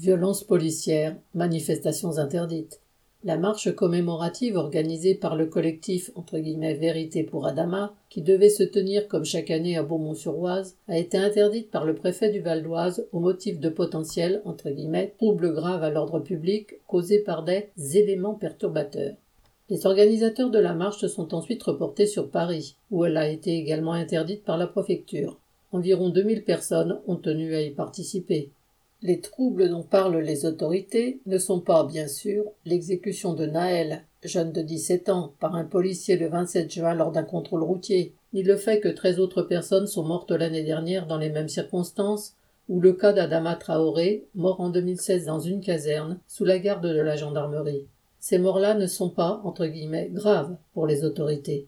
Violences policières, manifestations interdites. La marche commémorative organisée par le collectif Vérité pour Adama, qui devait se tenir comme chaque année à Beaumont-sur-Oise, a été interdite par le préfet du Val d'Oise au motif de potentiels entre guillemets troubles graves à l'ordre public causés par des éléments perturbateurs. Les organisateurs de la marche se sont ensuite reportés sur Paris, où elle a été également interdite par la préfecture. Environ 2000 personnes ont tenu à y participer. Les troubles dont parlent les autorités ne sont pas, bien sûr, l'exécution de Naël, jeune de 17 ans, par un policier le 27 juin lors d'un contrôle routier, ni le fait que 13 autres personnes sont mortes l'année dernière dans les mêmes circonstances, ou le cas d'Adama Traoré, mort en 2016 dans une caserne, sous la garde de la gendarmerie. Ces morts-là ne sont pas, entre guillemets, graves pour les autorités.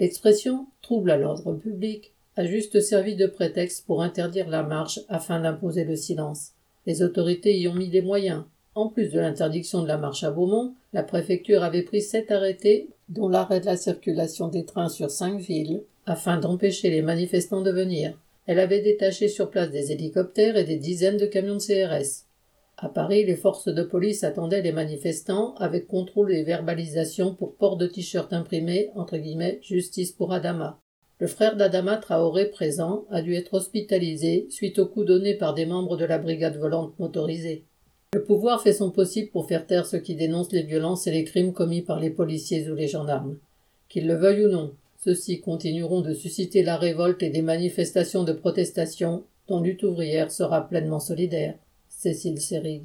L'expression trouble à l'ordre public a juste servi de prétexte pour interdire la marche afin d'imposer le silence. Les autorités y ont mis des moyens. En plus de l'interdiction de la marche à Beaumont, la préfecture avait pris sept arrêtés, dont l'arrêt de la circulation des trains sur cinq villes, afin d'empêcher les manifestants de venir. Elle avait détaché sur place des hélicoptères et des dizaines de camions de CRS. À Paris, les forces de police attendaient les manifestants avec contrôle et verbalisation pour port de t-shirts imprimés entre guillemets justice pour Adama. Le frère d'Adama Traoré présent a dû être hospitalisé suite aux coups donnés par des membres de la brigade volante motorisée. Le pouvoir fait son possible pour faire taire ceux qui dénoncent les violences et les crimes commis par les policiers ou les gendarmes. Qu'ils le veuillent ou non, ceux-ci continueront de susciter la révolte et des manifestations de protestation dont lutte ouvrière sera pleinement solidaire. Cécile Sérig.